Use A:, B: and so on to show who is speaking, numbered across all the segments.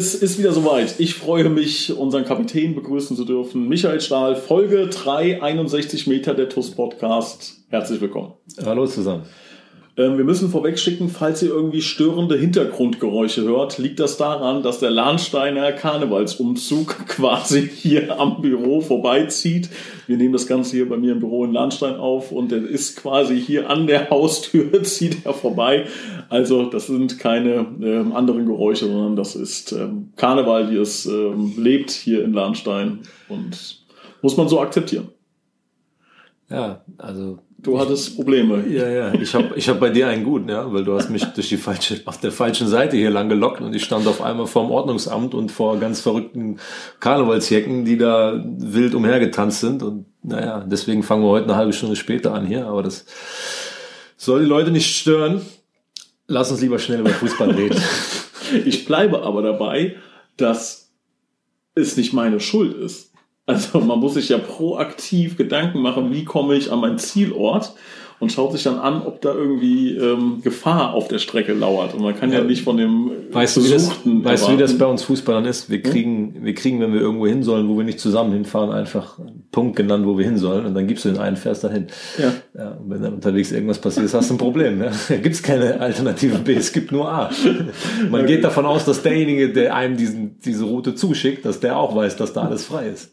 A: Es ist wieder soweit. Ich freue mich, unseren Kapitän begrüßen zu dürfen. Michael Stahl, Folge 361 Meter der TUS Podcast. Herzlich willkommen.
B: Hallo zusammen.
A: Ähm, wir müssen vorweg schicken, falls ihr irgendwie störende Hintergrundgeräusche hört, liegt das daran, dass der Lahnsteiner Karnevalsumzug quasi hier am Büro vorbeizieht. Wir nehmen das Ganze hier bei mir im Büro in Lahnstein auf und der ist quasi hier an der Haustür, zieht er vorbei. Also das sind keine ähm, anderen Geräusche, sondern das ist ähm, Karneval, wie es ähm, lebt hier in Lahnstein und muss man so akzeptieren.
B: Ja, also
A: Du hattest Probleme.
B: Ja, ja. Ich habe ich hab bei dir einen guten, ja, weil du hast mich durch die falsche, auf der falschen Seite hier lang gelockt und ich stand auf einmal vorm Ordnungsamt und vor ganz verrückten Karnevalsjecken, die da wild umhergetanzt sind. Und naja, deswegen fangen wir heute eine halbe Stunde später an hier, aber das soll die Leute nicht stören. Lass uns lieber schnell über Fußball reden.
A: ich bleibe aber dabei, dass es nicht meine Schuld ist. Also man muss sich ja proaktiv Gedanken machen, wie komme ich an meinen Zielort und schaut sich dann an, ob da irgendwie ähm, Gefahr auf der Strecke lauert. Und man kann ja, ja nicht von dem
B: weißt du, wie das, weißt du, wie das bei uns Fußballern ist? Wir kriegen, ja? wir kriegen, wenn wir irgendwo hin sollen, wo wir nicht zusammen hinfahren, einfach einen Punkt genannt, wo wir hin sollen. Und dann gibst du den einen, fährst dahin. Ja. ja und wenn dann unterwegs irgendwas passiert hast du ein Problem. Ja? Da gibt's keine Alternative B, es gibt nur A. Man geht davon aus, dass derjenige, der einem diesen, diese Route zuschickt, dass der auch weiß, dass da alles frei ist.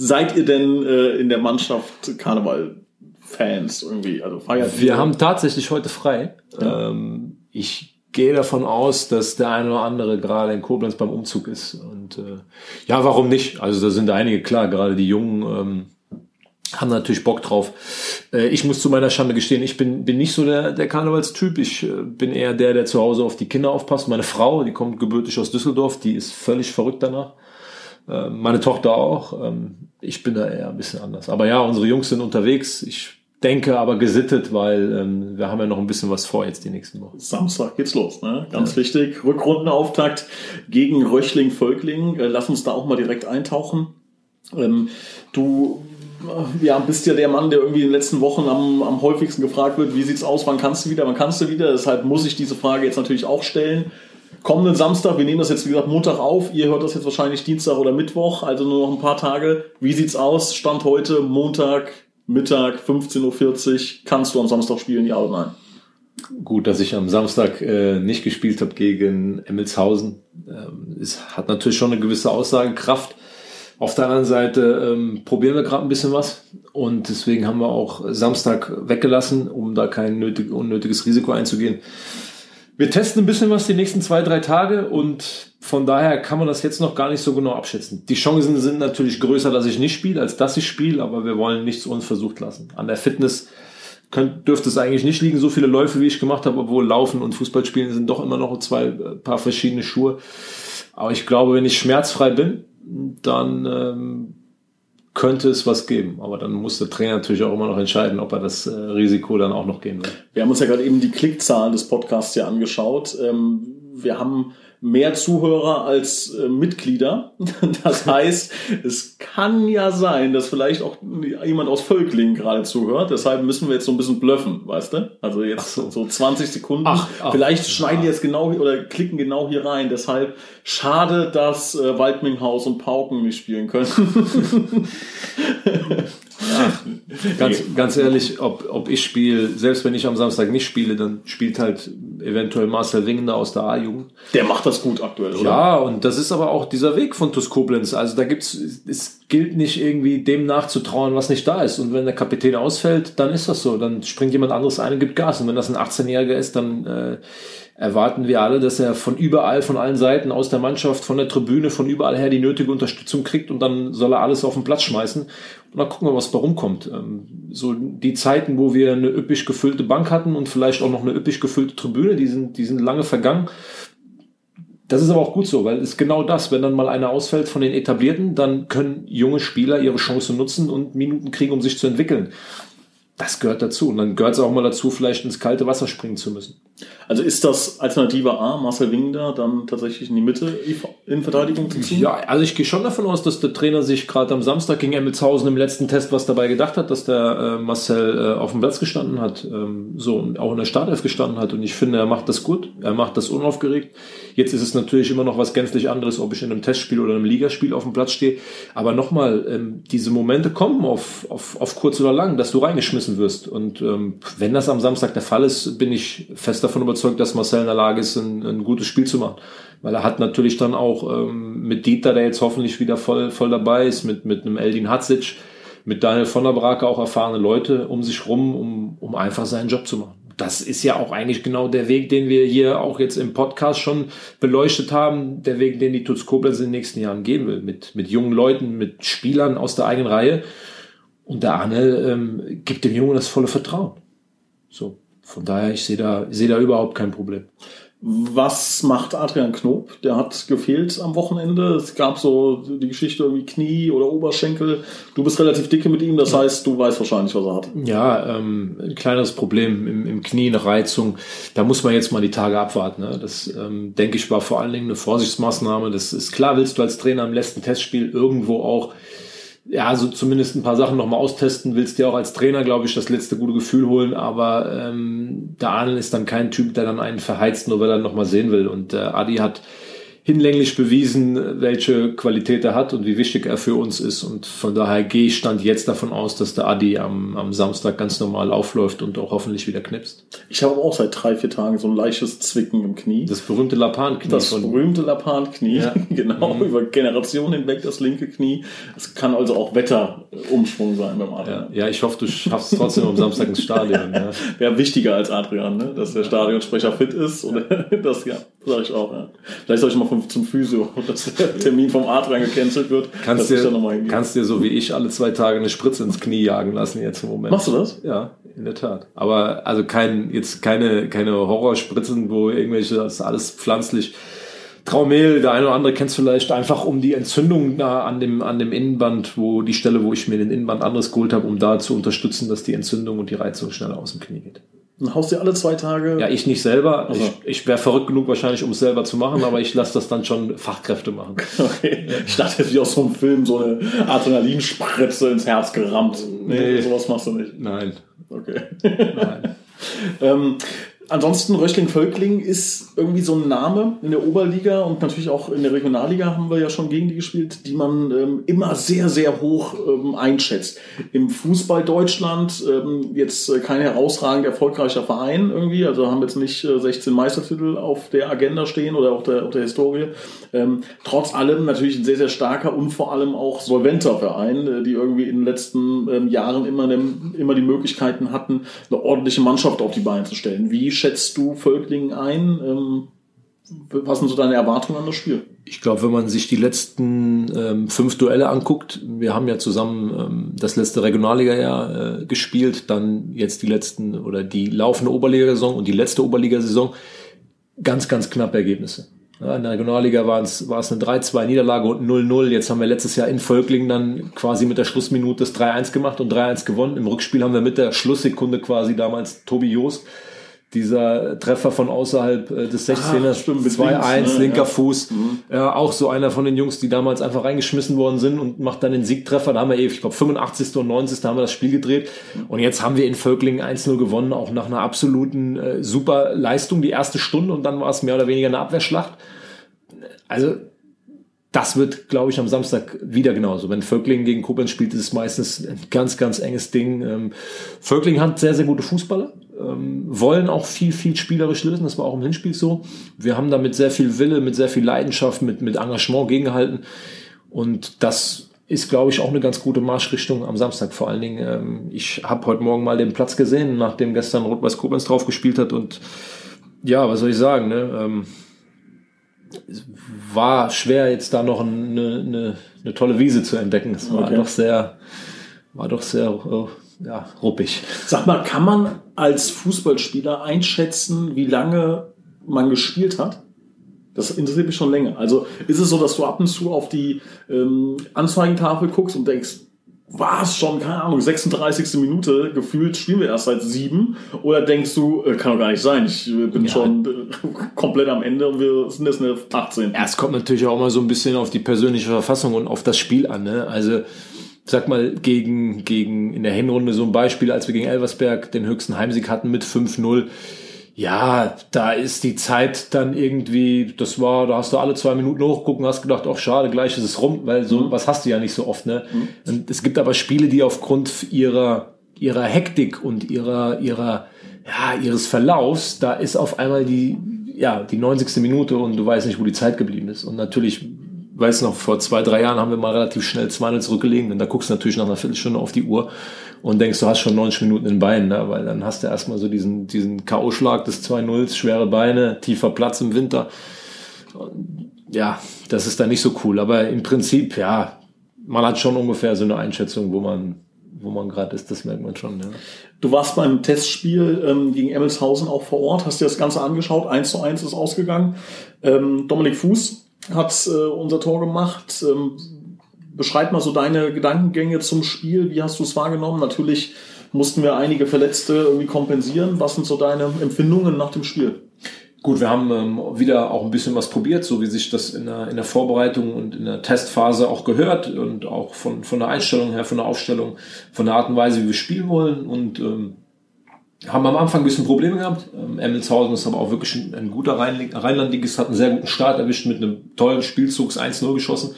A: Seid ihr denn äh, in der Mannschaft Karneval-Fans irgendwie? Also
B: feiert Wir haben tatsächlich heute frei. Ja. Ähm, ich gehe davon aus, dass der eine oder andere gerade in Koblenz beim Umzug ist. Und äh, ja, warum nicht? Also da sind einige klar, gerade die Jungen ähm, haben natürlich Bock drauf. Äh, ich muss zu meiner Schande gestehen, ich bin, bin nicht so der, der Karnevalstyp. Ich äh, bin eher der, der zu Hause auf die Kinder aufpasst. Meine Frau, die kommt gebürtig aus Düsseldorf, die ist völlig verrückt danach. Äh, meine Tochter auch. Ähm, ich bin da eher ein bisschen anders. Aber ja, unsere Jungs sind unterwegs. Ich denke aber gesittet, weil ähm, wir haben ja noch ein bisschen was vor jetzt die nächsten Wochen.
A: Samstag geht's los, ne? Ganz ja. wichtig. Rückrundenauftakt gegen Röchling-Völkling. Äh, lass uns da auch mal direkt eintauchen. Ähm, du äh, ja, bist ja der Mann, der irgendwie in den letzten Wochen am, am häufigsten gefragt wird, wie sieht's aus, wann kannst du wieder, wann kannst du wieder? Deshalb muss ich diese Frage jetzt natürlich auch stellen kommenden Samstag, wir nehmen das jetzt wie gesagt Montag auf, ihr hört das jetzt wahrscheinlich Dienstag oder Mittwoch, also nur noch ein paar Tage. Wie sieht's aus? Stand heute, Montag, Mittag, 15.40 Uhr. Kannst du am Samstag spielen, ja oder nein?
B: Gut, dass ich am Samstag äh, nicht gespielt habe gegen Emmelshausen. Ähm, es hat natürlich schon eine gewisse Aussagekraft. Auf der anderen Seite ähm, probieren wir gerade ein bisschen was und deswegen haben wir auch Samstag weggelassen, um da kein nötig, unnötiges Risiko einzugehen. Wir testen ein bisschen was die nächsten zwei, drei Tage und von daher kann man das jetzt noch gar nicht so genau abschätzen. Die Chancen sind natürlich größer, dass ich nicht spiele, als dass ich spiele, aber wir wollen nichts unversucht lassen. An der Fitness könnt, dürfte es eigentlich nicht liegen, so viele Läufe, wie ich gemacht habe, obwohl Laufen und Fußballspielen sind doch immer noch zwei äh, paar verschiedene Schuhe. Aber ich glaube, wenn ich schmerzfrei bin, dann ähm, könnte es was geben. Aber dann muss der Trainer natürlich auch immer noch entscheiden, ob er das äh, Risiko dann auch noch gehen will.
A: Wir haben uns ja gerade eben die Klickzahlen des Podcasts hier angeschaut. Ähm, wir haben mehr Zuhörer als äh, Mitglieder. Das heißt, es kann ja sein, dass vielleicht auch jemand aus Völklingen gerade zuhört. Deshalb müssen wir jetzt so ein bisschen blöffen, weißt du? Also jetzt so. so 20 Sekunden. Ach, ach, vielleicht schneiden die jetzt genau oder klicken genau hier rein. Deshalb schade, dass äh, Waldminghaus und Pauken nicht spielen können.
B: Ganz, ganz ehrlich, ob, ob ich spiele, selbst wenn ich am Samstag nicht spiele, dann spielt halt eventuell Marcel Wingender aus der A-Jugend.
A: Der macht das gut aktuell, oder?
B: Ja, und das ist aber auch dieser Weg von TuS Koblenz. Also da gibt's, es gilt nicht irgendwie dem nachzutrauen, was nicht da ist. Und wenn der Kapitän ausfällt, dann ist das so. Dann springt jemand anderes ein und gibt Gas. Und wenn das ein 18-Jähriger ist, dann äh, erwarten wir alle, dass er von überall, von allen Seiten, aus der Mannschaft, von der Tribüne, von überall her die nötige Unterstützung kriegt und dann soll er alles auf den Platz schmeißen. Und dann gucken wir, was da rumkommt. Ähm, so die Zeiten, wo wir eine üppig gefüllte Bank hatten und vielleicht auch noch eine üppig gefüllte Tribüne, die sind, die sind lange vergangen. Das ist aber auch gut so, weil es genau das, wenn dann mal einer ausfällt von den Etablierten, dann können junge Spieler ihre Chance nutzen und Minuten kriegen, um sich zu entwickeln. das gehört dazu. Und dann gehört es auch mal dazu, vielleicht ins kalte Wasser springen zu müssen.
A: Also ist das Alternative A, Marcel Wingner, dann tatsächlich in die Mitte in Verteidigung zu ziehen?
B: Ja, also ich gehe schon davon aus, dass der Trainer sich gerade am Samstag gegen Emmelshausen im letzten Test was dabei gedacht hat, dass der äh, Marcel äh, auf dem Platz gestanden hat, ähm, so auch in der Startelf gestanden hat. Und ich finde, er macht das gut, er macht das unaufgeregt. Jetzt ist es natürlich immer noch was gänzlich anderes, ob ich in einem Testspiel oder einem Ligaspiel auf dem Platz stehe. Aber nochmal, ähm, diese Momente kommen auf, auf, auf kurz oder lang, dass du reingeschmissen wirst. Und ähm, wenn das am Samstag der Fall ist, bin ich fest davon überzeugt, dass Marcel in der Lage ist, ein, ein gutes Spiel zu machen. Weil er hat natürlich dann auch ähm, mit Dieter, der jetzt hoffentlich wieder voll, voll dabei ist, mit, mit einem Eldin Hatzic, mit Daniel von der Brake auch erfahrene Leute um sich rum, um, um einfach seinen Job zu machen das ist ja auch eigentlich genau der Weg, den wir hier auch jetzt im Podcast schon beleuchtet haben, der Weg, den die Tutz Koblenz in den nächsten Jahren gehen will, mit, mit jungen Leuten, mit Spielern aus der eigenen Reihe. Und der Arne ähm, gibt dem Jungen das volle Vertrauen. So, von daher, ich sehe da, ich sehe da überhaupt kein Problem.
A: Was macht Adrian Knob? Der hat gefehlt am Wochenende. Es gab so die Geschichte irgendwie Knie oder Oberschenkel. Du bist relativ dicke mit ihm, das heißt, du weißt wahrscheinlich, was er hat.
B: Ja, ähm, ein kleineres Problem im, im Knie, eine Reizung. Da muss man jetzt mal die Tage abwarten. Ne? Das, ähm, denke ich, war vor allen Dingen eine Vorsichtsmaßnahme. Das ist klar, willst du als Trainer im letzten Testspiel irgendwo auch ja, also zumindest ein paar Sachen nochmal austesten, willst dir auch als Trainer, glaube ich, das letzte gute Gefühl holen, aber ähm, der Arnold ist dann kein Typ, der dann einen verheizt, nur weil er nochmal sehen will. Und äh, Adi hat hinlänglich bewiesen, welche Qualität er hat und wie wichtig er für uns ist. Und von daher gehe ich stand jetzt davon aus, dass der Adi am, am Samstag ganz normal aufläuft und auch hoffentlich wieder knipst.
A: Ich habe auch seit drei, vier Tagen so ein leichtes Zwicken im Knie.
B: Das berühmte Lapan-Knie.
A: Das berühmte Lapan-Knie, ja. genau, mhm. über Generationen hinweg das linke Knie. Es kann also auch Wetterumschwung sein beim
B: Adrian. Ja, ja ich hoffe, du schaffst es trotzdem am Samstag ins Stadion. Ja.
A: Wäre wichtiger als Adrian, ne? dass der Stadionsprecher fit ist. Oder das, ja, sage ich auch. Ja. Vielleicht soll ich mal von zum, Physio, dass der Termin vom Arzt gecancelt wird.
B: Kannst dir, kannst dir so wie ich alle zwei Tage eine Spritze ins Knie jagen lassen jetzt im Moment.
A: Machst du das?
B: Ja, in der Tat. Aber also kein, jetzt keine, keine Horrorspritzen, wo irgendwelche, das ist alles pflanzlich. Traumel, der eine oder andere kennt es vielleicht einfach um die Entzündung da an dem, an dem Innenband, wo die Stelle, wo ich mir den Innenband anderes geholt habe, um da zu unterstützen, dass die Entzündung und die Reizung schneller aus dem Knie geht.
A: Dann haust du alle zwei Tage.
B: Ja, ich nicht selber. Also. Ich, ich wäre verrückt genug wahrscheinlich, um es selber zu machen, aber ich lasse das dann schon Fachkräfte machen.
A: Okay. Ich dachte jetzt wie aus so einem Film so eine Adrenalinspritze ins Herz gerammt. Nee, nee sowas machst du nicht.
B: Nein.
A: Okay. Nein. ähm, ansonsten Röchling-Völkling ist irgendwie so ein Name in der Oberliga und natürlich auch in der Regionalliga haben wir ja schon gegen die gespielt, die man ähm, immer sehr, sehr hoch ähm, einschätzt. Im Fußball Deutschland ähm, jetzt äh, kein herausragend erfolgreicher Verein irgendwie, also haben jetzt nicht äh, 16 Meistertitel auf der Agenda stehen oder auf der, auf der Historie. Ähm, trotz allem natürlich ein sehr, sehr starker und vor allem auch solventer Verein, äh, die irgendwie in den letzten ähm, Jahren immer, ne, immer die Möglichkeiten hatten, eine ordentliche Mannschaft auf die Beine zu stellen. Wie schätzt du Völklingen ein? Ähm, was sind so deine Erwartungen an das Spiel?
B: Ich glaube, wenn man sich die letzten ähm, fünf Duelle anguckt, wir haben ja zusammen ähm, das letzte Regionalliga-Jahr äh, gespielt, dann jetzt die letzten oder die laufende Oberligasaison und die letzte Oberligasaison, ganz, ganz knappe Ergebnisse. Ja, in der Regionalliga war es, war es eine 3-2-Niederlage und 0-0. Jetzt haben wir letztes Jahr in Völklingen dann quasi mit der Schlussminute das 3-1 gemacht und 3-1 gewonnen. Im Rückspiel haben wir mit der Schlusssekunde quasi damals Tobi Joost dieser Treffer von außerhalb äh, des 16ers, 2-1, ne? linker ja. Fuß. Mhm. Ja, auch so einer von den Jungs, die damals einfach reingeschmissen worden sind und macht dann den Siegtreffer. Da haben wir eben, ich glaube, 85. und 90. haben wir das Spiel gedreht. Und jetzt haben wir in Völklingen 1-0 gewonnen, auch nach einer absoluten äh, super Leistung, die erste Stunde und dann war es mehr oder weniger eine Abwehrschlacht. Also das wird, glaube ich, am Samstag wieder genauso. Wenn Völkling gegen Koblenz spielt, ist es meistens ein ganz, ganz enges Ding. Ähm, Völkling hat sehr, sehr gute Fußballer, ähm, wollen auch viel, viel spielerisch lösen. Das war auch im Hinspiel so. Wir haben da mit sehr viel Wille, mit sehr viel Leidenschaft, mit, mit Engagement gegengehalten. Und das ist, glaube ich, auch eine ganz gute Marschrichtung am Samstag. Vor allen Dingen, ähm, ich habe heute Morgen mal den Platz gesehen, nachdem gestern Rot-Weiß Koblenz drauf gespielt hat. Und ja, was soll ich sagen? Ne? Ähm, war schwer, jetzt da noch eine, eine, eine tolle Wiese zu entdecken. Es war okay. doch sehr, war doch sehr äh, ja, ruppig.
A: Sag mal, kann man als Fußballspieler einschätzen, wie lange man gespielt hat? Das interessiert mich schon länger. Also ist es so, dass du ab und zu auf die ähm, Anzeigentafel guckst und denkst, war es schon, keine Ahnung, 36. Minute, gefühlt spielen wir erst seit sieben? Oder denkst du, äh, kann doch gar nicht sein, ich äh, bin ja. schon äh, komplett am Ende und wir sind jetzt eine 18.
B: Ja, es kommt natürlich auch mal so ein bisschen auf die persönliche Verfassung und auf das Spiel an. Ne? Also sag mal, gegen, gegen in der Hinrunde so ein Beispiel, als wir gegen Elversberg den höchsten Heimsieg hatten mit 5-0 ja, da ist die Zeit dann irgendwie, das war, da hast du alle zwei Minuten hochgucken, hast gedacht, ach schade, gleich ist es rum, weil so mhm. was hast du ja nicht so oft, ne? Mhm. Und es gibt aber Spiele, die aufgrund ihrer ihrer Hektik und ihrer ihrer ja ihres Verlaufs, da ist auf einmal die ja die 90. Minute und du weißt nicht, wo die Zeit geblieben ist. Und natürlich weiß noch, vor zwei, drei Jahren haben wir mal relativ schnell 2-0 zurückgelegen und da guckst du natürlich nach einer Viertelstunde auf die Uhr und denkst, du hast schon 90 Minuten in den Beinen, ne? weil dann hast du erstmal so diesen, diesen K.O.-Schlag des 2-0, schwere Beine, tiefer Platz im Winter. Ja, das ist dann nicht so cool, aber im Prinzip, ja, man hat schon ungefähr so eine Einschätzung, wo man wo man gerade ist, das merkt man schon. Ja.
A: Du warst beim Testspiel ähm, gegen Emmelshausen auch vor Ort, hast dir das Ganze angeschaut, 1 zu 1 ist ausgegangen. Ähm, Dominik Fuß hat äh, unser Tor gemacht. Ähm, beschreib mal so deine Gedankengänge zum Spiel. Wie hast du es wahrgenommen? Natürlich mussten wir einige Verletzte irgendwie kompensieren. Was sind so deine Empfindungen nach dem Spiel?
B: Gut, wir haben ähm, wieder auch ein bisschen was probiert, so wie sich das in der, in der Vorbereitung und in der Testphase auch gehört und auch von, von der Einstellung her, von der Aufstellung, von der Art und Weise, wie wir spielen wollen und ähm, haben am Anfang ein bisschen Probleme gehabt. Ähm, Emmelshausen ist aber auch wirklich ein, ein guter Rheinlandligist, hat einen sehr guten Start erwischt mit einem tollen Spielzugs 1-0 geschossen.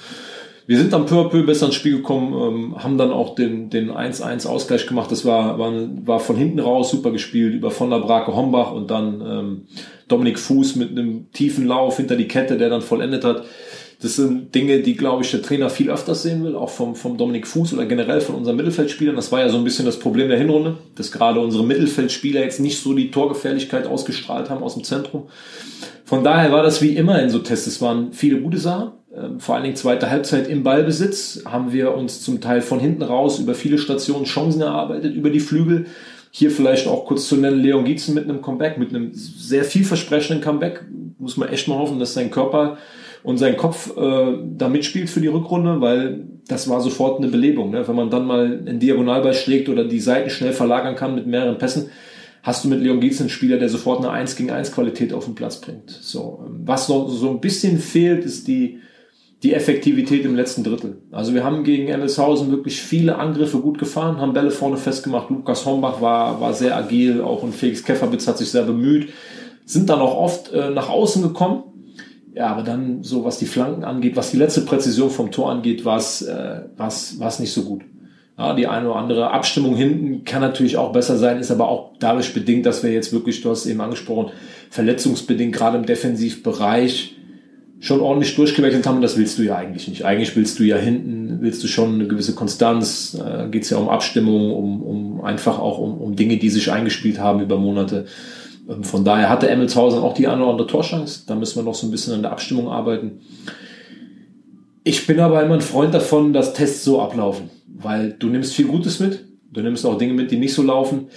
B: Wir sind dann peu à peu besser ins Spiel gekommen, ähm, haben dann auch den, den 1-1 Ausgleich gemacht. Das war, war, war von hinten raus super gespielt über von der Brake Hombach und dann ähm, Dominik Fuß mit einem tiefen Lauf hinter die Kette, der dann vollendet hat. Das sind Dinge, die, glaube ich, der Trainer viel öfters sehen will, auch vom, vom Dominik Fuß oder generell von unseren Mittelfeldspielern. Das war ja so ein bisschen das Problem der Hinrunde, dass gerade unsere Mittelfeldspieler jetzt nicht so die Torgefährlichkeit ausgestrahlt haben aus dem Zentrum. Von daher war das wie immer in so Tests. Es waren viele gute Sachen, ähm, vor allen Dingen zweite Halbzeit im Ballbesitz haben wir uns zum Teil von hinten raus über viele Stationen Chancen erarbeitet, über die Flügel. Hier vielleicht auch kurz zu nennen, Leon Gietzen mit einem Comeback, mit einem sehr vielversprechenden Comeback. Muss man echt mal hoffen, dass sein Körper und sein Kopf äh, da mitspielt für die Rückrunde, weil das war sofort eine Belebung. Ne? Wenn man dann mal einen Diagonalball schlägt oder die Seiten schnell verlagern kann mit mehreren Pässen, hast du mit Leon Gietzen einen Spieler, der sofort eine 1 gegen 1 Qualität auf den Platz bringt. So, ähm, was noch so ein bisschen fehlt, ist die die Effektivität im letzten Drittel. Also wir haben gegen Emmelshausen wirklich viele Angriffe gut gefahren, haben Bälle vorne festgemacht. Lukas Hombach war, war sehr agil, auch ein Felix Käfferbitz hat sich sehr bemüht, sind dann auch oft äh, nach außen gekommen. Ja, aber dann so, was die Flanken angeht, was die letzte Präzision vom Tor angeht, war es äh, war's, war's nicht so gut. Ja, die eine oder andere Abstimmung hinten kann natürlich auch besser sein, ist aber auch dadurch bedingt, dass wir jetzt wirklich, du hast eben angesprochen, verletzungsbedingt gerade im Defensivbereich schon ordentlich durchgewechselt haben und das willst du ja eigentlich nicht. Eigentlich willst du ja hinten, willst du schon eine gewisse Konstanz, äh, geht es ja um Abstimmung, um, um einfach auch um, um Dinge, die sich eingespielt haben über Monate. Ähm, von daher hatte Emmelshausen auch die eine oder andere Torchance. Da müssen wir noch so ein bisschen an der Abstimmung arbeiten. Ich bin aber immer ein Freund davon, dass Tests so ablaufen, weil du nimmst viel Gutes mit, du nimmst auch Dinge mit, die nicht so laufen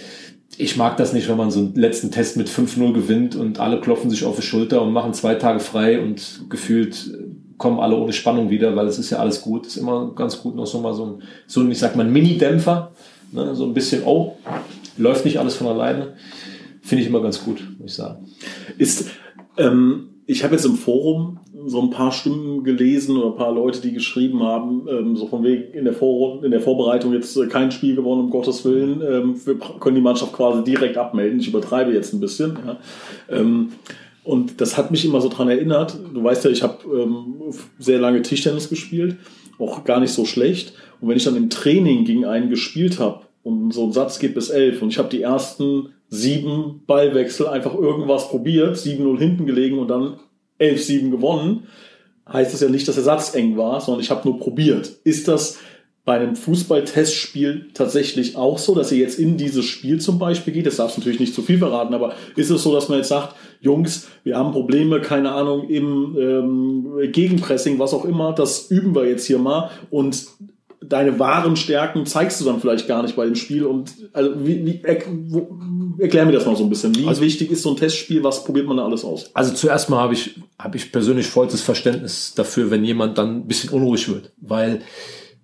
B: ich mag das nicht, wenn man so einen letzten Test mit 5-0 gewinnt und alle klopfen sich auf die Schulter und machen zwei Tage frei und gefühlt kommen alle ohne Spannung wieder, weil es ist ja alles gut. Ist immer ganz gut noch so mal so ein, so ein ich sag mal, Mini-Dämpfer. Ne? So ein bisschen, oh, läuft nicht alles von alleine. Finde ich immer ganz gut, muss ich sagen.
A: Ist, ähm, ich habe jetzt im Forum so ein paar Stimmen gelesen oder ein paar Leute, die geschrieben haben, ähm, so von wegen in der, Vor in der Vorbereitung jetzt äh, kein Spiel gewonnen, um Gottes Willen. Ähm, wir können die Mannschaft quasi direkt abmelden. Ich übertreibe jetzt ein bisschen. Ja. Ähm, und das hat mich immer so dran erinnert. Du weißt ja, ich habe ähm, sehr lange Tischtennis gespielt, auch gar nicht so schlecht. Und wenn ich dann im Training gegen einen gespielt habe und so ein Satz geht bis elf und ich habe die ersten sieben Ballwechsel einfach irgendwas probiert, 7-0 hinten gelegen und dann 11-7 gewonnen, heißt das ja nicht, dass der Satz eng war, sondern ich habe nur probiert. Ist das bei einem Fußball-Testspiel tatsächlich auch so, dass ihr jetzt in dieses Spiel zum Beispiel geht? Das darfst du natürlich nicht zu viel verraten, aber ist es so, dass man jetzt sagt, Jungs, wir haben Probleme, keine Ahnung, im ähm, Gegenpressing, was auch immer, das üben wir jetzt hier mal und deine wahren Stärken zeigst du dann vielleicht gar nicht bei dem Spiel und also wie, wie, er, wo, erklär mir das mal so ein bisschen. Wie also, wichtig ist so ein Testspiel? Was probiert man da alles aus?
B: Also zuerst mal habe ich habe ich persönlich vollstes Verständnis dafür, wenn jemand dann ein bisschen unruhig wird, weil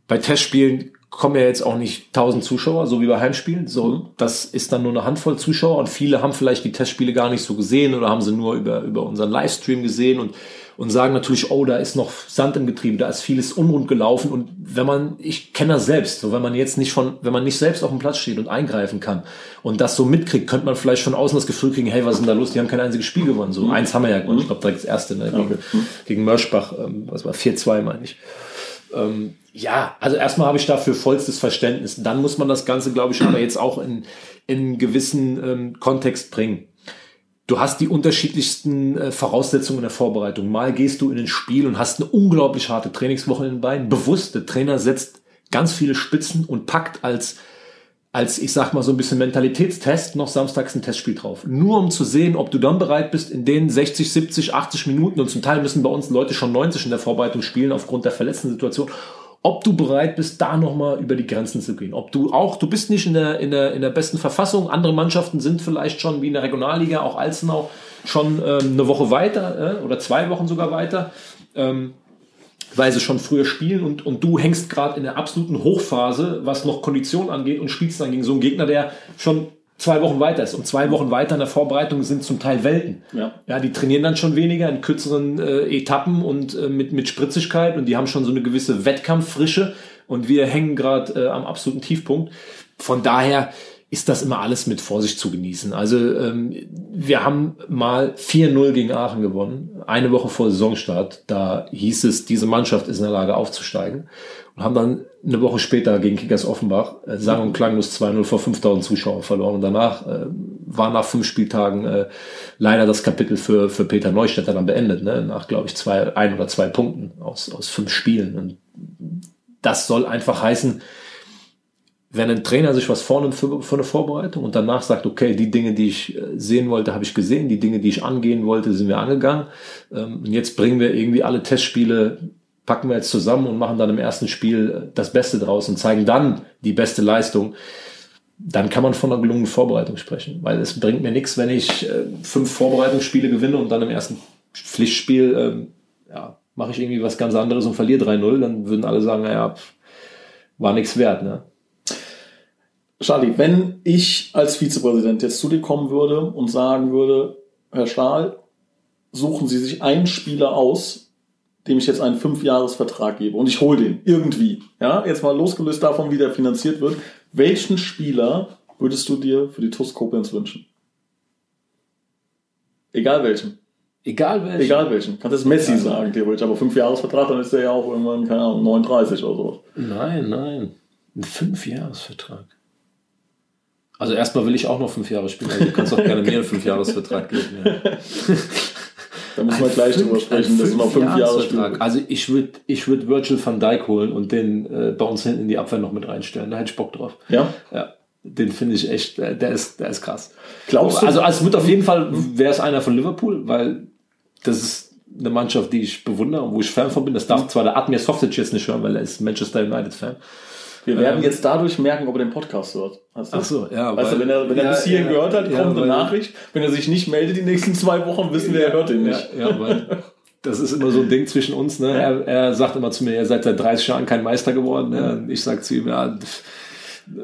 B: bei Testspielen kommen ja jetzt auch nicht 1000 Zuschauer, so wie bei Heimspielen. So, mhm. das ist dann nur eine Handvoll Zuschauer und viele haben vielleicht die Testspiele gar nicht so gesehen oder haben sie nur über, über unseren Livestream gesehen und und sagen natürlich, oh, da ist noch Sand im Getriebe, da ist vieles unrund gelaufen. Und wenn man, ich kenne das selbst, so wenn man jetzt nicht von, wenn man nicht selbst auf dem Platz steht und eingreifen kann und das so mitkriegt, könnte man vielleicht von außen das Gefühl kriegen, hey, was ist denn da los? Die haben kein einziges Spiel gewonnen. So mhm. eins haben wir ja gewonnen. Mhm. Ich glaube, das erste, ne? Gegen, okay. gegen Mörschbach, ähm, was war 4-2, meine ich. Ähm, ja, also erstmal habe ich dafür vollstes Verständnis. Dann muss man das Ganze, glaube ich, aber jetzt auch in, in einen gewissen ähm, Kontext bringen. Du hast die unterschiedlichsten äh, Voraussetzungen in der Vorbereitung. Mal gehst du in ein Spiel und hast eine unglaublich harte Trainingswoche in den Beinen. Bewusst, der Trainer setzt ganz viele Spitzen und packt als, als ich sag mal so ein bisschen Mentalitätstest noch samstags ein Testspiel drauf. Nur um zu sehen, ob du dann bereit bist, in den 60, 70, 80 Minuten und zum Teil müssen bei uns Leute schon 90 in der Vorbereitung spielen aufgrund der verletzten Situation ob du bereit bist, da nochmal über die Grenzen zu gehen. Ob du auch, du bist nicht in der, in der, in der besten Verfassung. Andere Mannschaften sind vielleicht schon wie in der Regionalliga, auch Alzenau, schon ähm, eine Woche weiter äh, oder zwei Wochen sogar weiter, ähm, weil sie schon früher spielen und, und du hängst gerade in der absoluten Hochphase, was noch Kondition angeht und spielst dann gegen so einen Gegner, der schon zwei Wochen weiter ist. Und zwei Wochen weiter in der Vorbereitung sind zum Teil Welten. Ja, ja die trainieren dann schon weniger in kürzeren äh, Etappen und äh, mit, mit Spritzigkeit und die haben schon so eine gewisse Wettkampffrische und wir hängen gerade äh, am absoluten Tiefpunkt. Von daher ist das immer alles mit Vorsicht zu genießen. Also ähm, wir haben mal 4-0 gegen Aachen gewonnen, eine Woche vor Saisonstart. Da hieß es, diese Mannschaft ist in der Lage aufzusteigen und haben dann eine Woche später gegen Kickers Offenbach äh, sang- und klanglos 2-0 vor 5000 Zuschauern verloren. Und danach äh, war nach fünf Spieltagen äh, leider das Kapitel für, für Peter Neustädter dann beendet, ne? nach, glaube ich, zwei, ein oder zwei Punkten aus, aus fünf Spielen. Und das soll einfach heißen, wenn ein Trainer sich was vornimmt für, für eine Vorbereitung und danach sagt, okay, die Dinge, die ich äh, sehen wollte, habe ich gesehen, die Dinge, die ich angehen wollte, sind wir angegangen. Ähm, und jetzt bringen wir irgendwie alle Testspiele, packen wir jetzt zusammen und machen dann im ersten Spiel äh, das Beste draus und zeigen dann die beste Leistung. Dann kann man von einer gelungenen Vorbereitung sprechen, weil es bringt mir nichts, wenn ich äh, fünf Vorbereitungsspiele gewinne und dann im ersten Pflichtspiel ähm, ja, mache ich irgendwie was ganz anderes und verliere 3-0, dann würden alle sagen, naja, war nichts wert. Ne?
A: Charlie, wenn ich als Vizepräsident jetzt zu dir kommen würde und sagen würde, Herr Stahl, suchen Sie sich einen Spieler aus, dem ich jetzt einen Fünfjahresvertrag gebe und ich hole den irgendwie. Ja, jetzt mal losgelöst davon, wie der finanziert wird. Welchen Spieler würdest du dir für die TUS Koblenz wünschen? Egal welchen.
B: Egal welchen.
A: Egal welchen. Kannst jetzt Messi Egal. sagen, theoretisch, aber Fünfjahresvertrag, dann ist der ja auch irgendwann, keine Ahnung, 39 oder so.
B: Nein, nein. Ein Fünfjahresvertrag. Also erstmal will ich auch noch fünf Jahre spielen. Also du kannst auch gerne mehr einen Fünfjahresvertrag geben. Ja.
A: da müssen wir gleich drüber sprechen, dass du noch fünf Jahre
B: spielst. Also ich würde ich würd Virgil van Dijk holen und den äh, bei uns hinten in die Abwehr noch mit reinstellen. Da hätte ich Bock drauf.
A: Ja?
B: Ja. Den finde ich echt, äh, der ist, der ist krass. Glaubst du? Also, also mit auf jeden Fall wäre es einer von Liverpool, weil das ist eine Mannschaft, die ich bewundere und wo ich Fan von bin. Das darf zwar der Admir Softic jetzt nicht hören, weil er ist Manchester United Fan.
A: Wir werden ähm, jetzt dadurch merken, ob er den Podcast hört.
B: Du? Ach so, ja.
A: Weißt du, wenn er, wenn er bis hierhin ja, gehört hat, kommt eine Nachricht. Wenn er sich nicht meldet die nächsten zwei Wochen, wissen wir, er hört ihn nicht.
B: Ja, weil das ist immer so ein Ding zwischen uns. Ne? Er, er sagt immer zu mir, ihr seid seit 30 Jahren kein Meister geworden. Ne? Ich sage zu ihm, ja,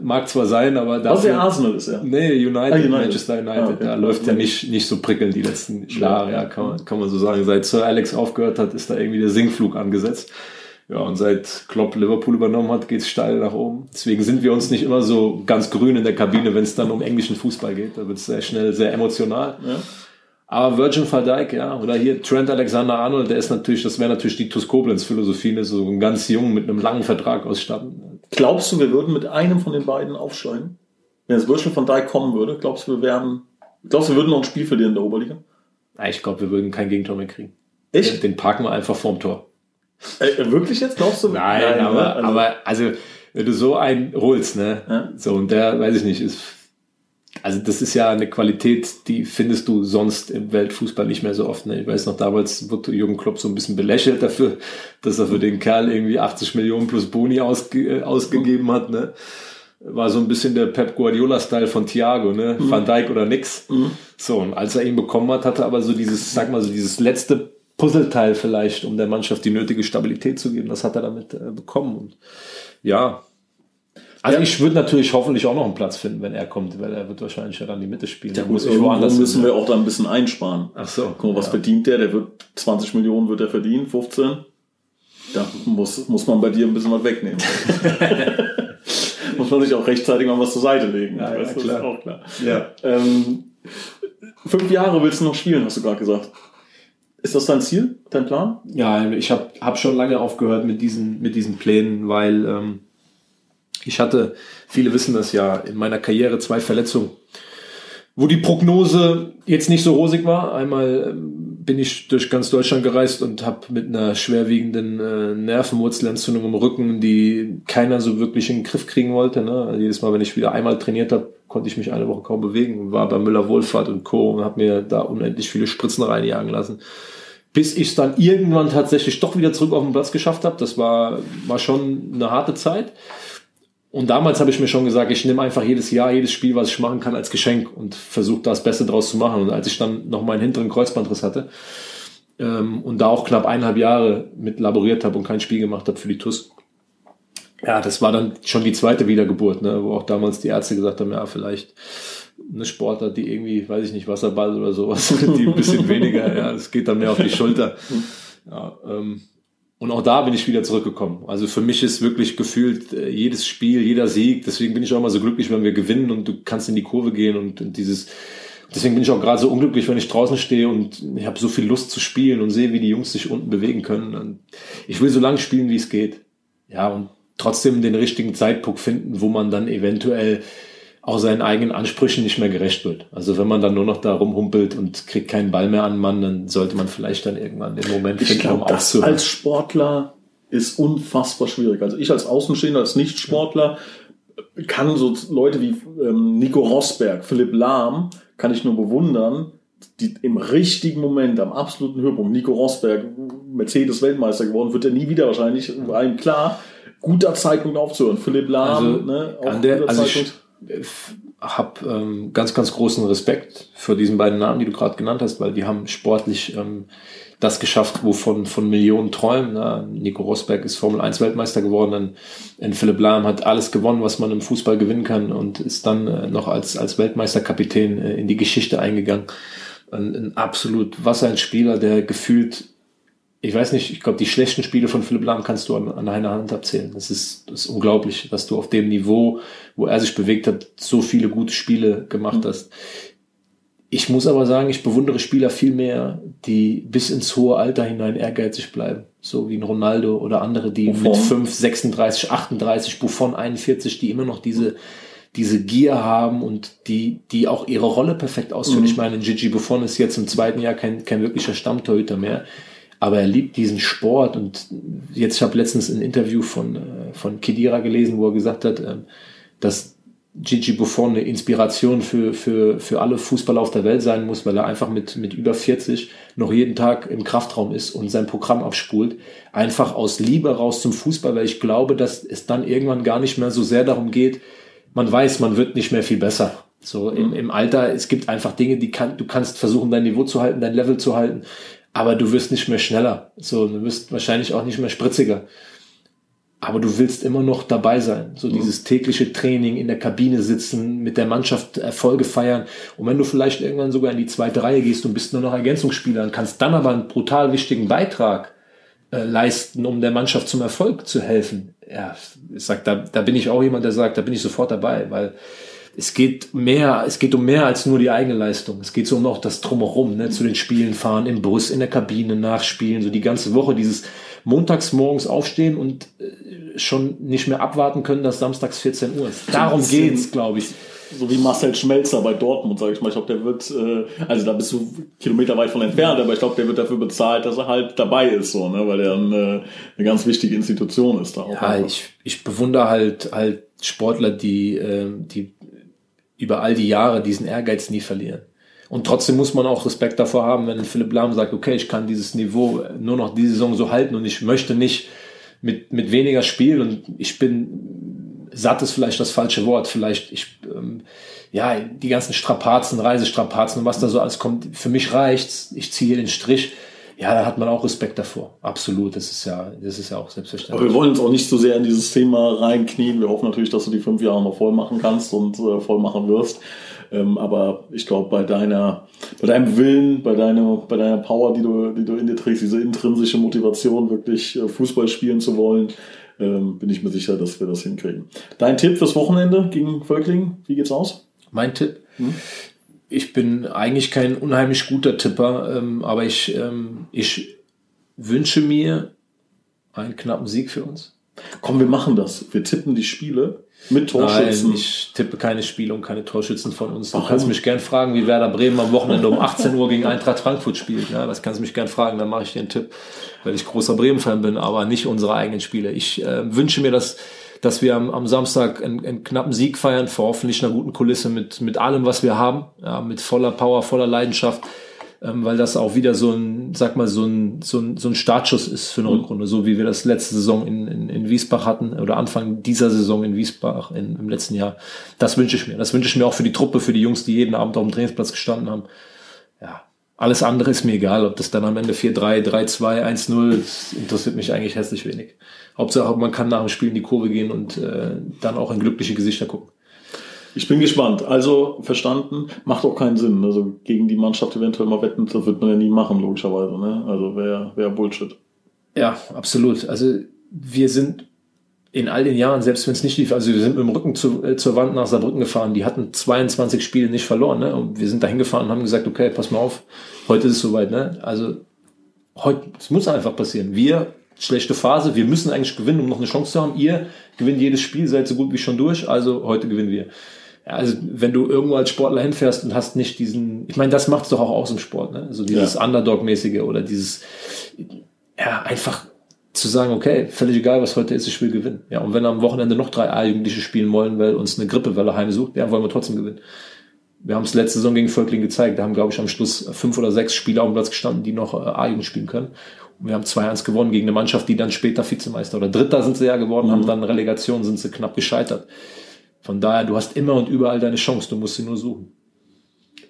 B: mag zwar sein, aber
A: da. Was der Arsenal ist, ja.
B: Nee, United, ah, United. Manchester United. Ah, okay. Da läuft ja nicht, nicht so prickelnd die letzten Jahre, ja, kann man, kann man so sagen. Seit Sir Alex aufgehört hat, ist da irgendwie der Singflug angesetzt. Ja, und seit Klopp Liverpool übernommen hat, geht es steil nach oben. Deswegen sind wir uns nicht immer so ganz grün in der Kabine, wenn es dann um englischen Fußball geht. Da wird es sehr schnell sehr emotional. Ja. Aber Virgin van Dijk, ja, oder hier Trent Alexander-Arnold, der ist natürlich, das wäre natürlich die Tuskoblenz-Philosophie, ne, so ein ganz jung mit einem langen Vertrag ausstatten.
A: Glaubst du, wir würden mit einem von den beiden aufsteigen? Wenn es Virgin van Dijk kommen würde, glaubst du, wir wären, glaubst du, wir würden noch ein Spiel verlieren in der Oberliga?
B: Ja, ich glaube, wir würden kein Gegentor mehr kriegen.
A: Echt?
B: Den, den parken wir einfach vorm Tor.
A: Äh, wirklich jetzt glaubst du?
B: Nein, Nein aber, also, aber also wenn du so einen holst, ne, ja? so und der, weiß ich nicht, ist also das ist ja eine Qualität, die findest du sonst im Weltfußball nicht mehr so oft. Ne? Ich weiß noch, damals wurde Jürgen Klopp so ein bisschen belächelt dafür, dass er für den Kerl irgendwie 80 Millionen plus Boni ausge, äh, ausgegeben hat. Ne? War so ein bisschen der Pep Guardiola-Style von Thiago, ne? Mhm. Van Dijk oder nix. Mhm. So, und als er ihn bekommen hat, hatte er aber so dieses, sag mal so, dieses letzte Puzzleteil vielleicht, um der Mannschaft die nötige Stabilität zu geben. Das hat er damit äh, bekommen. Und ja, Also ja. ich würde natürlich hoffentlich auch noch einen Platz finden, wenn er kommt, weil er wird wahrscheinlich ja dann die Mitte spielen.
A: Ja, muss ich woanders müssen wir auch da ein bisschen einsparen.
B: Ach so.
A: Guck mal, was ja. verdient der? Der wird 20 Millionen wird er verdienen, 15. Da muss, muss man bei dir ein bisschen was wegnehmen. muss man sich auch rechtzeitig mal was zur Seite legen.
B: Ja, ja, klar. Das ist auch klar.
A: Ja. Ähm, fünf Jahre willst du noch spielen, hast du gerade gesagt. Ist das dein Ziel, dein Plan?
B: Ja, ich habe hab schon lange aufgehört mit diesen, mit diesen Plänen, weil ähm, ich hatte, viele wissen das ja, in meiner Karriere zwei Verletzungen, wo die Prognose jetzt nicht so rosig war. Einmal ähm, bin ich durch ganz Deutschland gereist und habe mit einer schwerwiegenden äh, Nervenwurzelentzündung im Rücken, die keiner so wirklich in den Griff kriegen wollte. Ne? Jedes Mal, wenn ich wieder einmal trainiert habe, konnte ich mich eine Woche kaum bewegen. War bei Müller Wohlfahrt und Co. und habe mir da unendlich viele Spritzen reinjagen lassen. Bis ich es dann irgendwann tatsächlich doch wieder zurück auf den Platz geschafft habe. Das war, war schon eine harte Zeit. Und damals habe ich mir schon gesagt, ich nehme einfach jedes Jahr, jedes Spiel, was ich machen kann, als Geschenk und versuche das Beste draus zu machen. Und als ich dann noch meinen hinteren Kreuzbandriss hatte ähm, und da auch knapp eineinhalb Jahre mit laboriert habe und kein Spiel gemacht habe für die TUS, ja, das war dann schon die zweite Wiedergeburt, ne, wo auch damals die Ärzte gesagt haben, ja, vielleicht eine Sportler, die irgendwie, weiß ich nicht, Wasserball oder sowas, die ein bisschen weniger, ja, es geht dann mehr auf die Schulter. Ja, ähm, und auch da bin ich wieder zurückgekommen. Also für mich ist wirklich gefühlt äh, jedes Spiel, jeder Sieg. Deswegen bin ich auch immer so glücklich, wenn wir gewinnen und du kannst in die Kurve gehen und, und dieses. Deswegen bin ich auch gerade so unglücklich, wenn ich draußen stehe und ich habe so viel Lust zu spielen und sehe, wie die Jungs sich unten bewegen können. Und ich will so lange spielen, wie es geht. Ja, und trotzdem den richtigen Zeitpunkt finden, wo man dann eventuell auch seinen eigenen Ansprüchen nicht mehr gerecht wird. Also wenn man dann nur noch da rumhumpelt und kriegt keinen Ball mehr an Mann, dann sollte man vielleicht dann irgendwann den Moment
A: ich finden, glaub, um aufzuhören. Als Sportler ist unfassbar schwierig. Also ich als Außenstehender, als Nicht-Sportler kann so Leute wie ähm, Nico Rosberg, Philipp Lahm, kann ich nur bewundern, die im richtigen Moment, am absoluten Höhepunkt, Nico Rosberg, Mercedes-Weltmeister geworden, wird er nie wieder wahrscheinlich, ihm klar, guter Zeitpunkt aufzuhören. Philipp Lahm,
B: also, ne, auch an der, also Zeitpunkt. Ich, habe ähm, ganz, ganz großen Respekt für diesen beiden Namen, die du gerade genannt hast, weil die haben sportlich ähm, das geschafft, wovon von Millionen träumen. Ne? Nico Rosberg ist Formel 1 Weltmeister geworden, und Philipp Lahm hat alles gewonnen, was man im Fußball gewinnen kann und ist dann äh, noch als, als Weltmeisterkapitän äh, in die Geschichte eingegangen. Ein, ein absolut, was ein Spieler, der gefühlt ich weiß nicht, ich glaube, die schlechten Spiele von Philipp Lahm kannst du an, an einer Hand abzählen. Das ist, das ist unglaublich, dass du auf dem Niveau, wo er sich bewegt hat, so viele gute Spiele gemacht mhm. hast. Ich muss aber sagen, ich bewundere Spieler viel mehr, die bis ins hohe Alter hinein ehrgeizig bleiben. So wie ein Ronaldo oder andere, die Buffon. mit 5, 36, 38, Buffon 41, die immer noch diese, diese Gier haben und die, die auch ihre Rolle perfekt ausführen. Mhm. Ich meine, Gigi Buffon ist jetzt im zweiten Jahr kein, kein wirklicher Stammtorhüter mehr aber er liebt diesen Sport und jetzt, ich habe letztens ein Interview von, äh, von Kedira gelesen, wo er gesagt hat, ähm, dass Gigi Buffon eine Inspiration für, für, für alle Fußballer auf der Welt sein muss, weil er einfach mit, mit über 40 noch jeden Tag im Kraftraum ist und sein Programm abspult. Einfach aus Liebe raus zum Fußball, weil ich glaube, dass es dann irgendwann gar nicht mehr so sehr darum geht, man weiß, man wird nicht mehr viel besser. So im, im Alter, es gibt einfach Dinge, die kann, du kannst versuchen, dein Niveau zu halten, dein Level zu halten aber du wirst nicht mehr schneller. So, du wirst wahrscheinlich auch nicht mehr spritziger. Aber du willst immer noch dabei sein. So mhm. dieses tägliche Training in der Kabine sitzen, mit der Mannschaft Erfolge feiern. Und wenn du vielleicht irgendwann sogar in die zweite Reihe gehst und bist nur noch Ergänzungsspieler und kannst dann aber einen brutal wichtigen Beitrag äh, leisten, um der Mannschaft zum Erfolg zu helfen. Ja, ich sag, da, da bin ich auch jemand, der sagt, da bin ich sofort dabei, weil es geht mehr, es geht um mehr als nur die eigene Leistung. Es geht so um noch das Drumherum, ne, zu den Spielen fahren, im Bus, in der Kabine, nachspielen, so die ganze Woche dieses montags morgens aufstehen und äh, schon nicht mehr abwarten können, dass samstags 14 Uhr ist. Darum geht's, glaube ich.
A: So wie Marcel Schmelzer bei Dortmund, sage ich mal. Ich glaube, der wird, äh, also da bist du kilometerweit von entfernt, aber ich glaube, der wird dafür bezahlt, dass er halt dabei ist, so, ne, weil er eine, eine ganz wichtige Institution ist da
B: auch. Ja, ich, ich bewundere halt halt Sportler, die, äh, die über all die Jahre diesen Ehrgeiz nie verlieren. Und trotzdem muss man auch Respekt davor haben, wenn Philipp Lahm sagt, okay, ich kann dieses Niveau nur noch diese Saison so halten und ich möchte nicht mit, mit weniger Spiel und ich bin satt ist vielleicht das falsche Wort, vielleicht ich, ähm, ja, die ganzen Strapazen, Reisestrapazen und was da so alles kommt, für mich reicht's, ich ziehe den Strich. Ja, da hat man auch Respekt davor. Absolut, das ist ja, das ist ja auch selbstverständlich.
A: Aber wir wollen uns auch nicht so sehr in dieses Thema reinknien. Wir hoffen natürlich, dass du die fünf Jahre noch voll machen kannst und äh, voll machen wirst. Ähm, aber ich glaube, bei deiner, bei deinem Willen, bei deiner, bei deiner Power, die du, die du in dir trägst, diese intrinsische Motivation, wirklich äh, Fußball spielen zu wollen, ähm, bin ich mir sicher, dass wir das hinkriegen. Dein Tipp fürs Wochenende gegen Völkling, wie geht's aus?
B: Mein Tipp? Hm? Ich bin eigentlich kein unheimlich guter Tipper, ähm, aber ich, ähm, ich wünsche mir einen knappen Sieg für uns.
A: Komm, wir machen das. Wir tippen die Spiele mit Torschützen.
B: Nein, ich tippe keine Spiele und keine Torschützen von uns. Du Warum? kannst mich gern fragen, wie Werder Bremen am Wochenende um 18 Uhr gegen Eintracht Frankfurt spielt. Ja, das kannst du mich gern fragen, dann mache ich dir einen Tipp, weil ich großer Bremen-Fan bin, aber nicht unsere eigenen Spiele. Ich äh, wünsche mir, dass, dass wir am, am Samstag einen, einen knappen Sieg feiern, vor hoffentlich einer guten Kulisse mit, mit allem, was wir haben, ja, mit voller Power, voller Leidenschaft ähm, weil das auch wieder so ein, sag mal, so ein, so ein, so ein Startschuss ist für eine mhm. Rückrunde, so wie wir das letzte Saison in, in, in Wiesbach hatten oder Anfang dieser Saison in Wiesbach in, im letzten Jahr. Das wünsche ich mir. Das wünsche ich mir auch für die Truppe, für die Jungs, die jeden Abend auf dem Trainingsplatz gestanden haben. Alles andere ist mir egal, ob das dann am Ende 4-3, 3-2, 1-0, interessiert mich eigentlich herzlich wenig. Hauptsache, man kann nach dem Spiel in die Kurve gehen und äh, dann auch in glückliche Gesichter gucken.
A: Ich bin gespannt. Also verstanden, macht auch keinen Sinn. Also gegen die Mannschaft eventuell mal wetten, das wird man ja nie machen, logischerweise. Ne? Also wäre wär Bullshit.
B: Ja, absolut. Also wir sind in all den Jahren, selbst wenn es nicht lief, also wir sind mit dem Rücken zu, äh, zur Wand nach Saarbrücken gefahren, die hatten 22 Spiele nicht verloren, ne? Und wir sind da hingefahren und haben gesagt, okay, pass mal auf, heute ist es soweit, ne? Also heute, es muss einfach passieren. Wir, schlechte Phase, wir müssen eigentlich gewinnen, um noch eine Chance zu haben. Ihr gewinnt jedes Spiel, seid so gut wie schon durch, also heute gewinnen wir. Ja, also wenn du irgendwo als Sportler hinfährst und hast nicht diesen, ich meine, das macht es doch auch aus im Sport, ne? So dieses ja. Underdog-mäßige oder dieses, ja, einfach zu sagen, okay, völlig egal, was heute ist, ich will gewinnen. Ja, und wenn am Wochenende noch drei A-Jugendliche spielen wollen, weil uns eine Grippewelle heimsucht, ja, wollen wir trotzdem gewinnen. Wir haben es letzte Saison gegen Völkling gezeigt. Da haben, glaube ich, am Schluss fünf oder sechs Spieler auf dem Platz gestanden, die noch äh, A-Jugend spielen können. Und wir haben 2-1 gewonnen gegen eine Mannschaft, die dann später Vizemeister oder Dritter sind sie ja geworden, mhm. haben dann Relegation, sind sie knapp gescheitert. Von daher, du hast immer und überall deine Chance, du musst sie nur suchen.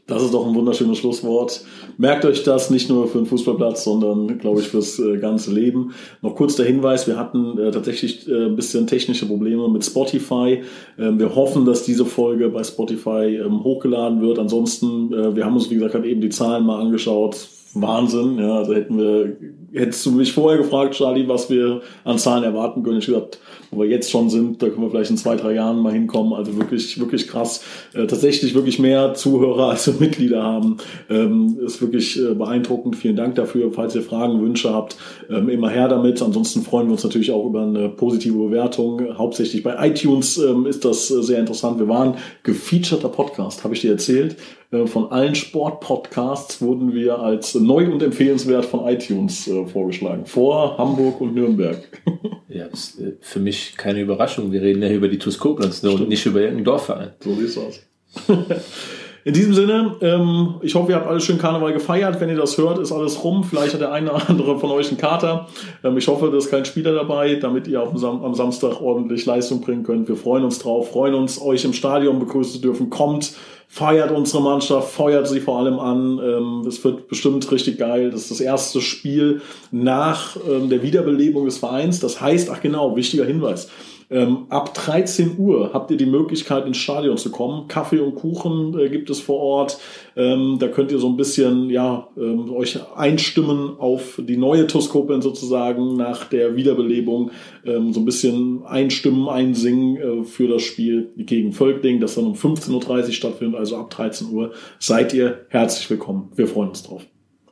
A: Das ist doch ein wunderschönes Schlusswort. Merkt euch das nicht nur für den Fußballplatz, sondern, glaube ich, fürs äh, ganze Leben. Noch kurz der Hinweis, wir hatten äh, tatsächlich äh, ein bisschen technische Probleme mit Spotify. Ähm, wir hoffen, dass diese Folge bei Spotify ähm, hochgeladen wird. Ansonsten, äh, wir haben uns, wie gesagt, eben die Zahlen mal angeschaut. Wahnsinn, ja, also hätten wir, hättest du mich vorher gefragt, Charlie, was wir an Zahlen erwarten können. Ich gesagt, wo wir jetzt schon sind, da können wir vielleicht in zwei, drei Jahren mal hinkommen. Also wirklich, wirklich krass. Äh, tatsächlich wirklich mehr Zuhörer als wir Mitglieder haben. Ähm, ist wirklich äh, beeindruckend. Vielen Dank dafür. Falls ihr Fragen, Wünsche habt, ähm, immer her damit. Ansonsten freuen wir uns natürlich auch über eine positive Bewertung. Hauptsächlich bei iTunes ähm, ist das äh, sehr interessant. Wir waren gefeaturter Podcast, habe ich dir erzählt. Äh, von allen Sportpodcasts wurden wir als neu und empfehlenswert von iTunes äh, vorgeschlagen. Vor Hamburg und Nürnberg.
B: Ja, das ist äh, für mich keine Überraschung. Wir reden ja über die TuS Koblenz ne, und nicht über irgendeinen Dorfverein.
A: So sieht's aus. In diesem Sinne, ähm, ich hoffe, ihr habt alles schön Karneval gefeiert. Wenn ihr das hört, ist alles rum. Vielleicht hat der eine oder andere von euch einen Kater. Ähm, ich hoffe, da ist kein Spieler dabei, damit ihr Sam am Samstag ordentlich Leistung bringen könnt. Wir freuen uns drauf, freuen uns, euch im Stadion begrüßen zu dürfen. Kommt, feiert unsere Mannschaft, feuert sie vor allem an. Ähm, es wird bestimmt richtig geil. Das ist das erste Spiel nach ähm, der Wiederbelebung des Vereins. Das heißt, ach genau, wichtiger Hinweis. Ähm, ab 13 Uhr habt ihr die Möglichkeit, ins Stadion zu kommen. Kaffee und Kuchen äh, gibt es vor Ort. Ähm, da könnt ihr so ein bisschen ja, ähm, euch einstimmen auf die neue Toskopen sozusagen nach der Wiederbelebung. Ähm, so ein bisschen einstimmen, einsingen äh, für das Spiel gegen Völkling, das dann um 15.30 Uhr stattfindet, also ab 13 Uhr. Seid ihr herzlich willkommen. Wir freuen uns drauf.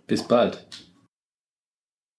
B: Bis bald.